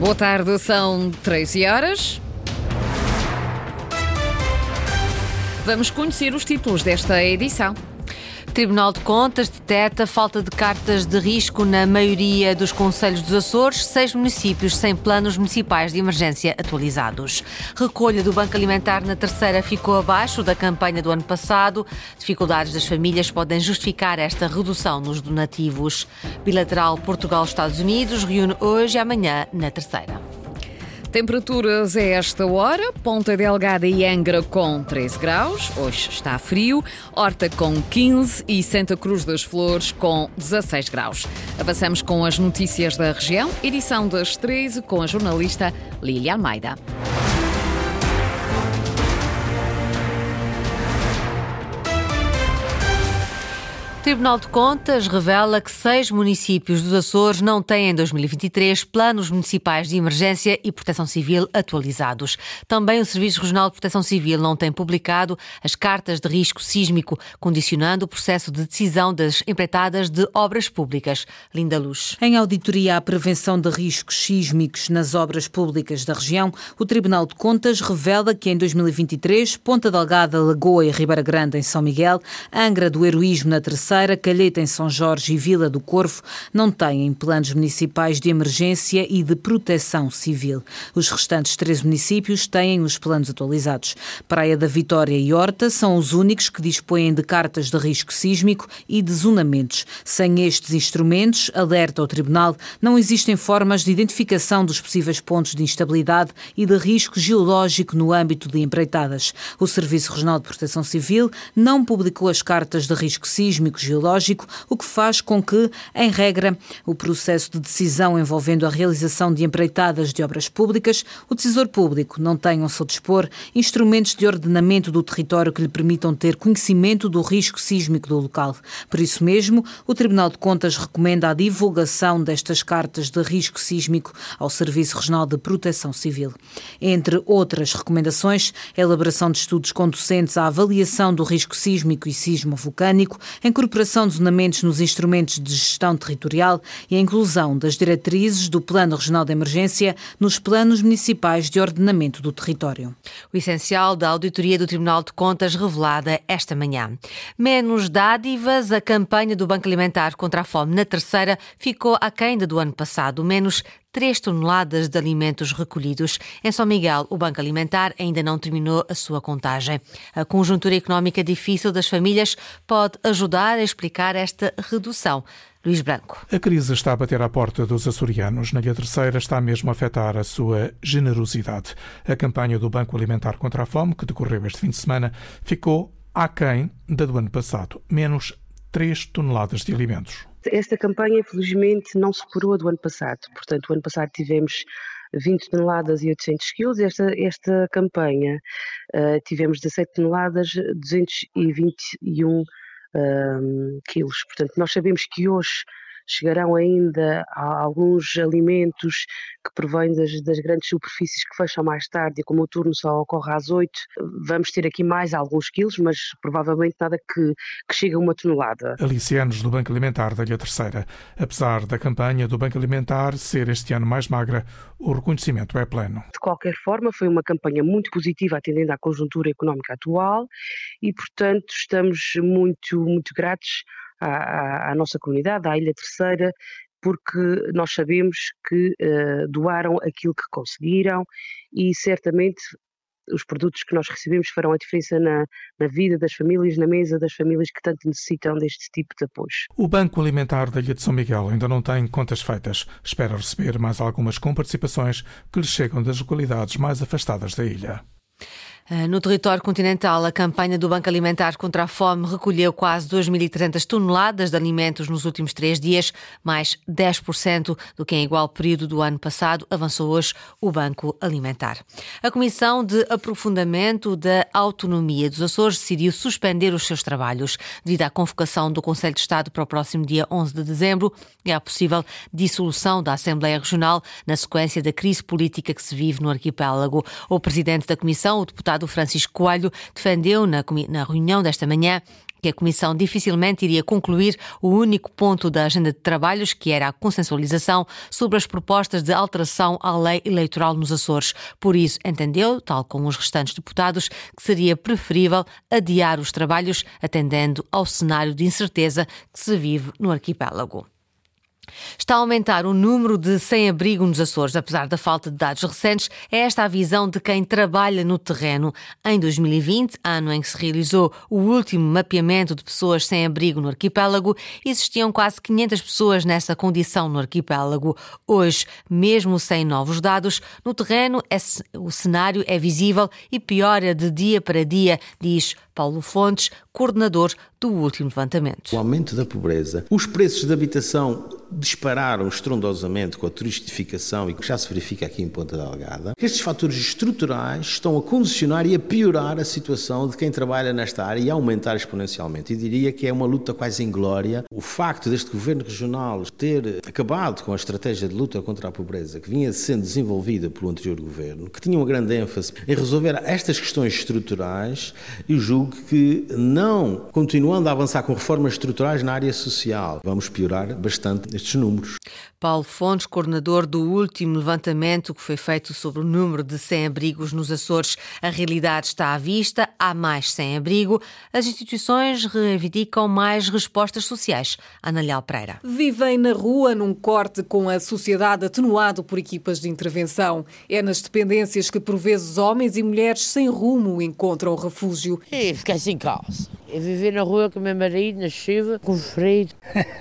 Boa tarde, são 13 horas. Vamos conhecer os títulos desta edição. Tribunal de Contas deteta falta de cartas de risco na maioria dos Conselhos dos Açores, seis municípios sem planos municipais de emergência atualizados. Recolha do Banco Alimentar na terceira ficou abaixo da campanha do ano passado. Dificuldades das famílias podem justificar esta redução nos donativos. Bilateral Portugal-Estados Unidos reúne hoje e amanhã na terceira. Temperaturas a esta hora: Ponta Delgada e Angra com 13 graus, hoje está frio, Horta com 15 e Santa Cruz das Flores com 16 graus. Avançamos com as notícias da região, edição das 13 com a jornalista Lília Almeida. O Tribunal de Contas revela que seis municípios dos Açores não têm em 2023 planos municipais de emergência e proteção civil atualizados. Também o Serviço Regional de Proteção Civil não tem publicado as cartas de risco sísmico, condicionando o processo de decisão das empreitadas de obras públicas. Linda Luz. Em auditoria à prevenção de riscos sísmicos nas obras públicas da região, o Tribunal de Contas revela que em 2023, Ponta Delgada, Lagoa e Ribeira Grande em São Miguel, Angra do Heroísmo na Terceira Terceira, Calheta em São Jorge e Vila do Corvo não têm planos municipais de emergência e de proteção civil. Os restantes três municípios têm os planos atualizados. Praia da Vitória e Horta são os únicos que dispõem de cartas de risco sísmico e de zonamentos. Sem estes instrumentos, alerta ao Tribunal, não existem formas de identificação dos possíveis pontos de instabilidade e de risco geológico no âmbito de empreitadas. O Serviço Regional de Proteção Civil não publicou as cartas de risco sísmico geológico, o que faz com que, em regra, o processo de decisão envolvendo a realização de empreitadas de obras públicas, o decisor público não tenha ao seu dispor instrumentos de ordenamento do território que lhe permitam ter conhecimento do risco sísmico do local. Por isso mesmo, o Tribunal de Contas recomenda a divulgação destas cartas de risco sísmico ao Serviço Regional de Proteção Civil. Entre outras recomendações, a elaboração de estudos conducentes à avaliação do risco sísmico e sismo vulcânico, incorporação de zonamentos nos instrumentos de gestão territorial e a inclusão das diretrizes do Plano Regional de Emergência nos planos municipais de ordenamento do território. O essencial da auditoria do Tribunal de Contas revelada esta manhã. Menos dádivas, a campanha do Banco Alimentar contra a fome na terceira ficou aquém da do ano passado, menos 3 toneladas de alimentos recolhidos. Em São Miguel, o Banco Alimentar ainda não terminou a sua contagem. A conjuntura económica difícil das famílias pode ajudar a explicar esta redução. Luís Branco. A crise está a bater à porta dos açorianos. Na Ilha Terceira está mesmo a afetar a sua generosidade. A campanha do Banco Alimentar contra a Fome, que decorreu este fim de semana, ficou aquém da do ano passado, menos 3 toneladas de alimentos. Esta campanha, infelizmente, não superou a do ano passado. Portanto, o ano passado tivemos 20 toneladas e 800 quilos. Esta, esta campanha uh, tivemos 17 toneladas, 221 uh, quilos. Portanto, nós sabemos que hoje chegarão ainda alguns alimentos que provêm das, das, grandes superfícies que fecham mais tarde e como o turno só ocorre às 8, vamos ter aqui mais alguns quilos, mas provavelmente nada que, que chegue a uma tonelada. Alicianos do Banco Alimentar da Ilha Terceira. Apesar da campanha do Banco Alimentar ser este ano mais magra, o reconhecimento é pleno. De qualquer forma, foi uma campanha muito positiva atendendo à conjuntura económica atual e, portanto, estamos muito, muito gratos à, à, nossa comunidade, à Ilha Terceira, porque nós sabemos que uh, doaram aquilo que conseguiram e certamente os produtos que nós recebemos farão a diferença na, na, vida das famílias, na mesa das famílias que tanto necessitam deste tipo de apoio. O Banco Alimentar da Ilha de São Miguel ainda não tem contas feitas. Espera receber mais algumas comparticipações que lhe chegam das localidades mais afastadas da ilha. Ah, no território continental, a campanha do Banco Alimentar contra a Fome recolheu quase 2.300 toneladas de alimentos nos últimos três dias, mais 10% do que em igual período do ano passado, avançou hoje o Banco Alimentar. A Comissão de Aprofundamento da Autonomia dos Açores decidiu suspender os seus trabalhos devido à convocação do Conselho de Estado para o próximo dia 11 de dezembro e à possível dissolução da Assembleia Regional na sequência da crise política que se vive no arquipélago. O presidente da Comissão, o deputado deputado Francisco Coelho defendeu na, na reunião desta manhã que a Comissão dificilmente iria concluir o único ponto da agenda de trabalhos, que era a consensualização sobre as propostas de alteração à lei eleitoral nos Açores. Por isso, entendeu, tal como os restantes deputados, que seria preferível adiar os trabalhos, atendendo ao cenário de incerteza que se vive no arquipélago. Está a aumentar o número de sem-abrigo nos Açores, apesar da falta de dados recentes. É esta a visão de quem trabalha no terreno. Em 2020, ano em que se realizou o último mapeamento de pessoas sem abrigo no arquipélago, existiam quase 500 pessoas nessa condição no arquipélago. Hoje, mesmo sem novos dados, no terreno o cenário é visível e piora de dia para dia, diz Paulo Fontes, coordenador do último levantamento. O aumento da pobreza, os preços de habitação dispararam estrondosamente com a turistificação e que já se verifica aqui em Ponta Delgada. Estes fatores estruturais estão a condicionar e a piorar a situação de quem trabalha nesta área e a aumentar exponencialmente. E diria que é uma luta quase inglória. O facto deste governo regional ter acabado com a estratégia de luta contra a pobreza que vinha sendo desenvolvida pelo anterior governo, que tinha uma grande ênfase em resolver estas questões estruturais, eu julgo que continuando a avançar com reformas estruturais na área social, vamos piorar bastante estes números. Paulo Fontes, coordenador do último levantamento que foi feito sobre o número de sem-abrigos nos Açores. A realidade está à vista, há mais sem-abrigo. As instituições reivindicam mais respostas sociais. Ana Leal Pereira. Vivem na rua num corte com a sociedade atenuado por equipas de intervenção. É nas dependências que, por vezes, homens e mulheres sem rumo encontram refúgio. E fiquei sem casa. Eu viver na rua com o meu marido, na chuva, com frio.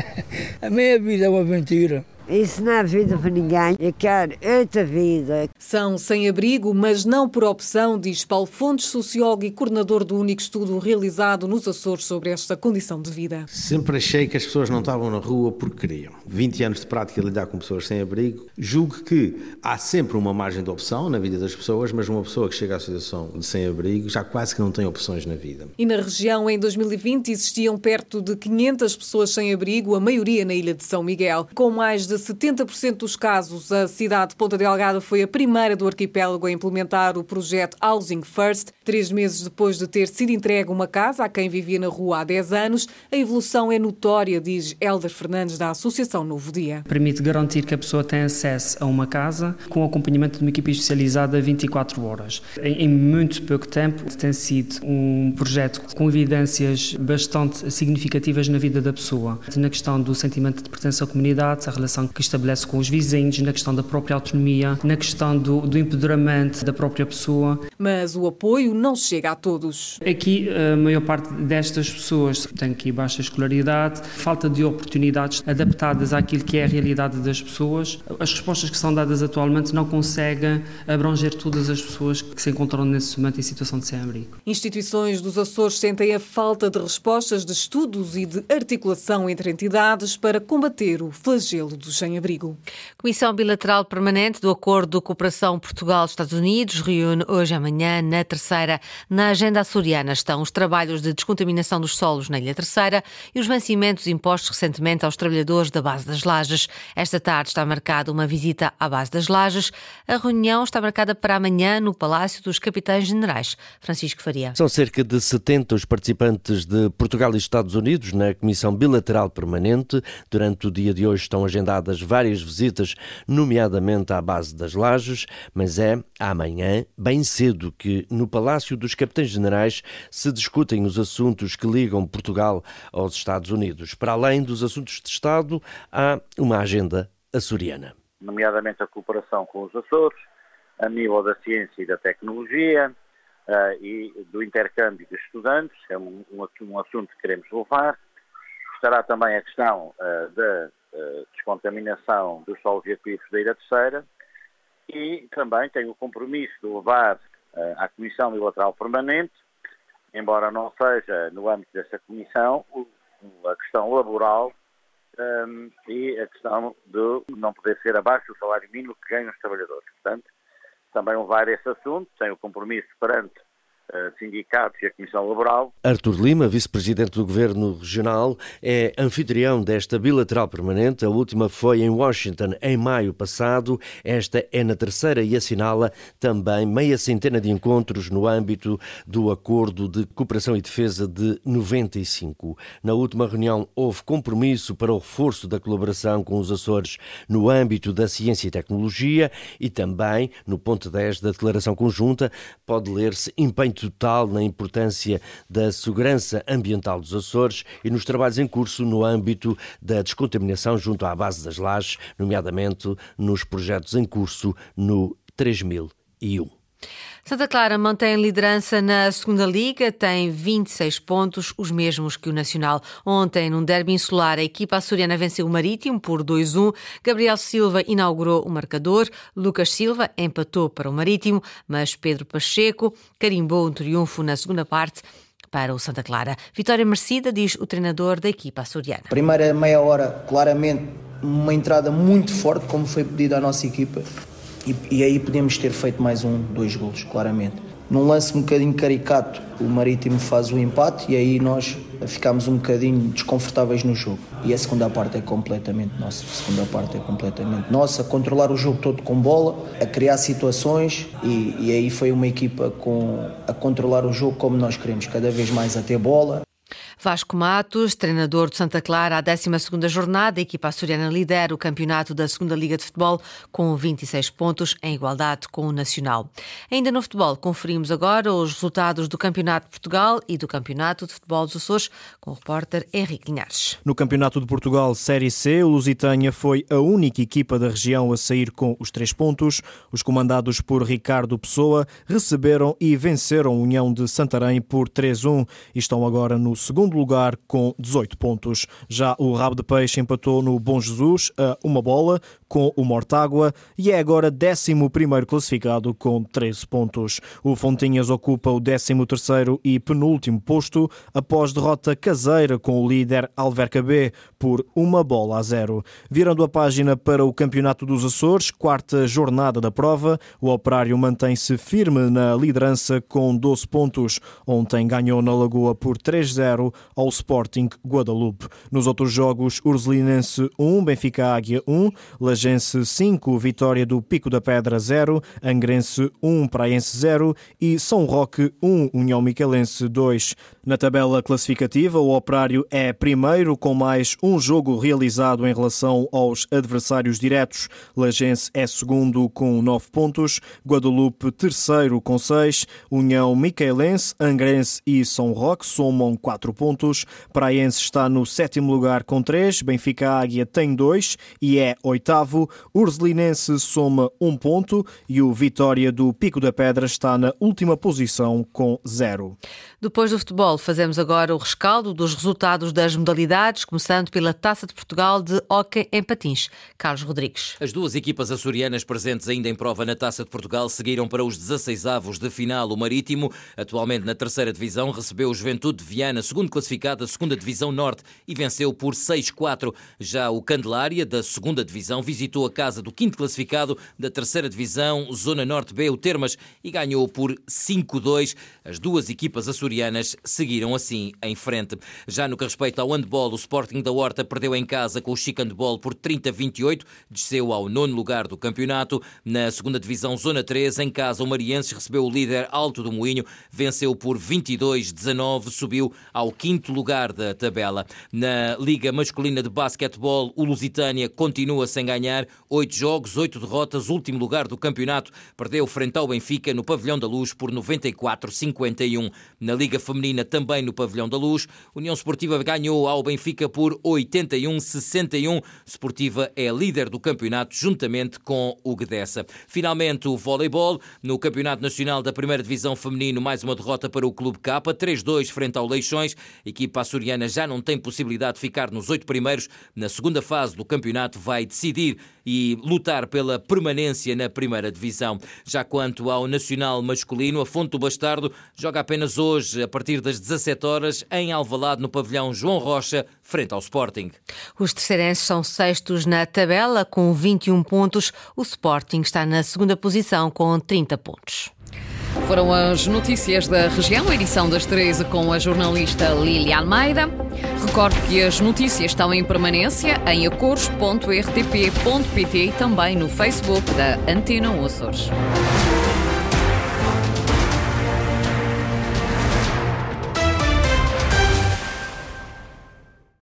a minha vida é uma aventura. Isso não é vida para ninguém. Eu quero outra vida. São sem abrigo, mas não por opção, diz Paulo Fontes, sociólogo e coordenador do único estudo realizado nos Açores sobre esta condição de vida. Sempre achei que as pessoas não estavam na rua porque queriam. 20 anos de prática a lidar com pessoas sem abrigo. Julgo que há sempre uma margem de opção na vida das pessoas, mas uma pessoa que chega à situação de sem abrigo já quase que não tem opções na vida. E na região, em 2020, existiam perto de 500 pessoas sem abrigo, a maioria na ilha de São Miguel, com mais de de 70% dos casos, a cidade de Ponta Delgada foi a primeira do arquipélago a implementar o projeto Housing First. Três meses depois de ter sido entregue uma casa a quem vivia na rua há 10 anos, a evolução é notória, diz Helder Fernandes, da Associação Novo Dia. Permite garantir que a pessoa tem acesso a uma casa com acompanhamento de uma equipe especializada 24 horas. Em, muito pouco tempo, tem sido um projeto com evidências bastante significativas na vida da pessoa, na questão do sentimento de pertença à comunidade, a relação relação que estabelece com os vizinhos, na questão da própria autonomia, na questão do, do empoderamento da própria pessoa. Mas o apoio não chega a todos. Aqui, a maior parte destas pessoas tem aqui baixa escolaridade, falta de oportunidades adaptadas àquilo que é a realidade das pessoas. As respostas que são dadas atualmente não conseguem abranger todas as pessoas que se encontram nesse momento em situação de sem-abrigo. Instituições dos Açores sentem a falta de respostas de estudos e de articulação entre entidades para combater o flagelo dos sem-abrigo. Comissão Bilateral Permanente do Acordo de Cooperação Portugal-Estados Unidos reúne hoje amanhã na Terceira. Na agenda açoriana estão os trabalhos de descontaminação dos solos na Ilha Terceira e os vencimentos impostos recentemente aos trabalhadores da base das Lajes. Esta tarde está marcada uma visita à base das Lajes. A reunião está marcada para amanhã no Palácio dos Capitães Generais. Francisco Faria. São cerca de 70 os participantes de Portugal e Estados Unidos na Comissão Bilateral Permanente. Durante o dia de hoje estão agendadas várias visitas, nomeadamente à base das Lajes, mas é amanhã, bem cedo, que no Palácio dos Capitães Generais se discutem os assuntos que ligam Portugal aos Estados Unidos. Para além dos assuntos de Estado, há uma agenda açoriana. Nomeadamente a cooperação com os Açores, a nível da ciência e da tecnologia, Uh, e do intercâmbio de estudantes, é um, um, um, assunto que queremos levar. Estará também a questão uh, da descontaminação dos solos e aquíferos da Ilha Terceira e também tem o compromisso de levar uh, à Comissão Bilateral Permanente, embora não seja no âmbito dessa comissão, a questão laboral um, e a questão de não poder ser abaixo do salário mínimo que ganham os trabalhadores. Portanto, também levar esse assunto, tem o compromisso perante eh, sindicatos e a Comissão Laboral. Artur Lima, vice-presidente do Governo Regional, é anfitrião desta bilateral permanente. A última foi em Washington em maio passado. Esta é na terceira e assinala também meia centena de encontros no âmbito do Acordo de Cooperação e Defesa de 95. Na última reunião houve compromisso para o reforço da colaboração com os Açores no âmbito da ciência e tecnologia e também, no ponto 10 da declaração conjunta, pode ler-se empenho total na importância da segurança ambiental dos Açores e nos trabalhos em curso no âmbito da descontaminação junto à base das lajes, nomeadamente nos projetos em curso no 3001. Santa Clara mantém liderança na segunda Liga, tem 26 pontos, os mesmos que o Nacional. Ontem, num derby insular, a equipa açoriana venceu o Marítimo por 2-1. Gabriel Silva inaugurou o marcador, Lucas Silva empatou para o Marítimo, mas Pedro Pacheco carimbou um triunfo na segunda parte para o Santa Clara. Vitória merecida, diz o treinador da equipa açoriana. Primeira meia hora, claramente, uma entrada muito forte, como foi pedido à nossa equipa e, e aí podemos ter feito mais um, dois golos, claramente. Num lance um bocadinho caricato, o Marítimo faz o empate e aí nós ficámos um bocadinho desconfortáveis no jogo. E a segunda parte é completamente nossa. A segunda parte é completamente nossa. Controlar o jogo todo com bola, a criar situações e, e aí foi uma equipa com, a controlar o jogo como nós queremos, cada vez mais a ter bola, Vasco Matos, treinador de Santa Clara, à 12 jornada, a equipa açoriana lidera o campeonato da Segunda Liga de Futebol com 26 pontos, em igualdade com o Nacional. Ainda no futebol, conferimos agora os resultados do Campeonato de Portugal e do Campeonato de Futebol dos Açores com o repórter Henrique Linhares. No Campeonato de Portugal Série C, o Lusitânia foi a única equipa da região a sair com os três pontos. Os comandados por Ricardo Pessoa receberam e venceram a União de Santarém por 3-1 e estão agora no segundo lugar com 18 pontos. Já o Rabo de Peixe empatou no Bom Jesus a uma bola com o Mortágua e é agora 11 classificado com 13 pontos. O Fontinhas ocupa o 13 e penúltimo posto após derrota caseira com o líder Alverca B por uma bola a zero. Virando a página para o Campeonato dos Açores, quarta jornada da prova, o Operário mantém-se firme na liderança com 12 pontos. Ontem ganhou na Lagoa por 3-0 ao Sporting Guadalupe. Nos outros jogos, Ursulinense 1, Benfica Águia 1, Lagense 5, Vitória do Pico da Pedra 0, Angrense 1, Praense 0 e São Roque 1, União Miquelense 2. Na tabela classificativa, o Operário é primeiro com mais um jogo realizado em relação aos adversários diretos. Lagense é segundo com 9 pontos, Guadalupe terceiro com 6, União Miquelense, Angrense e São Roque somam 4 pontos, Praense está no sétimo lugar com 3, Benfica Águia tem 2 e é oitavo, Ursulinense soma 1 ponto. E o Vitória do Pico da Pedra está na última posição com 0. Depois do futebol, fazemos agora o rescaldo dos resultados das modalidades, começando pela Taça de Portugal de Hóquei em Patins. Carlos Rodrigues. As duas equipas açorianas presentes ainda em prova na Taça de Portugal seguiram para os 16 avos de final. O Marítimo, atualmente na terceira divisão, recebeu o Juventude de Viana, segundo classificado da segunda divisão norte, e venceu por 6-4. Já o Candelária, da segunda divisão, visitou a casa do quinto classificado da terceira divisão, Zona Norte B, o Termas, e ganhou por 5-2. As duas equipas açorianas açorianas seguiram assim em frente. Já no que respeita ao handball, o Sporting da Horta perdeu em casa com o Chico Handball por 30-28, desceu ao nono lugar do campeonato. Na segunda divisão, Zona 3, em casa, o Marienses recebeu o líder Alto do Moinho, venceu por 22-19, subiu ao quinto lugar da tabela. Na Liga Masculina de Basquetebol, o Lusitânia continua sem ganhar, oito jogos, oito derrotas, último lugar do campeonato, perdeu frente ao Benfica no Pavilhão da Luz por 94-51. Na Liga Feminina, também no Pavilhão da Luz. União Esportiva ganhou ao Benfica por 81-61. Sportiva é líder do campeonato, juntamente com o Guedessa. Finalmente, o voleibol. No Campeonato Nacional da Primeira Divisão Feminino, mais uma derrota para o Clube K, 3-2 frente ao Leixões. A equipa açoriana já não tem possibilidade de ficar nos oito primeiros. Na segunda fase do campeonato, vai decidir e lutar pela permanência na primeira divisão. Já quanto ao nacional masculino, a Fonte do Bastardo joga apenas hoje, a partir das 17 horas, em Alvalade, no pavilhão João Rocha, frente ao Sporting. Os terceirenses são sextos na tabela, com 21 pontos. O Sporting está na segunda posição, com 30 pontos. Foram as notícias da região, edição das 13 com a jornalista Lília Almeida. Recordo que as notícias estão em permanência em acores.rtp.pt e também no Facebook da Antena Açores.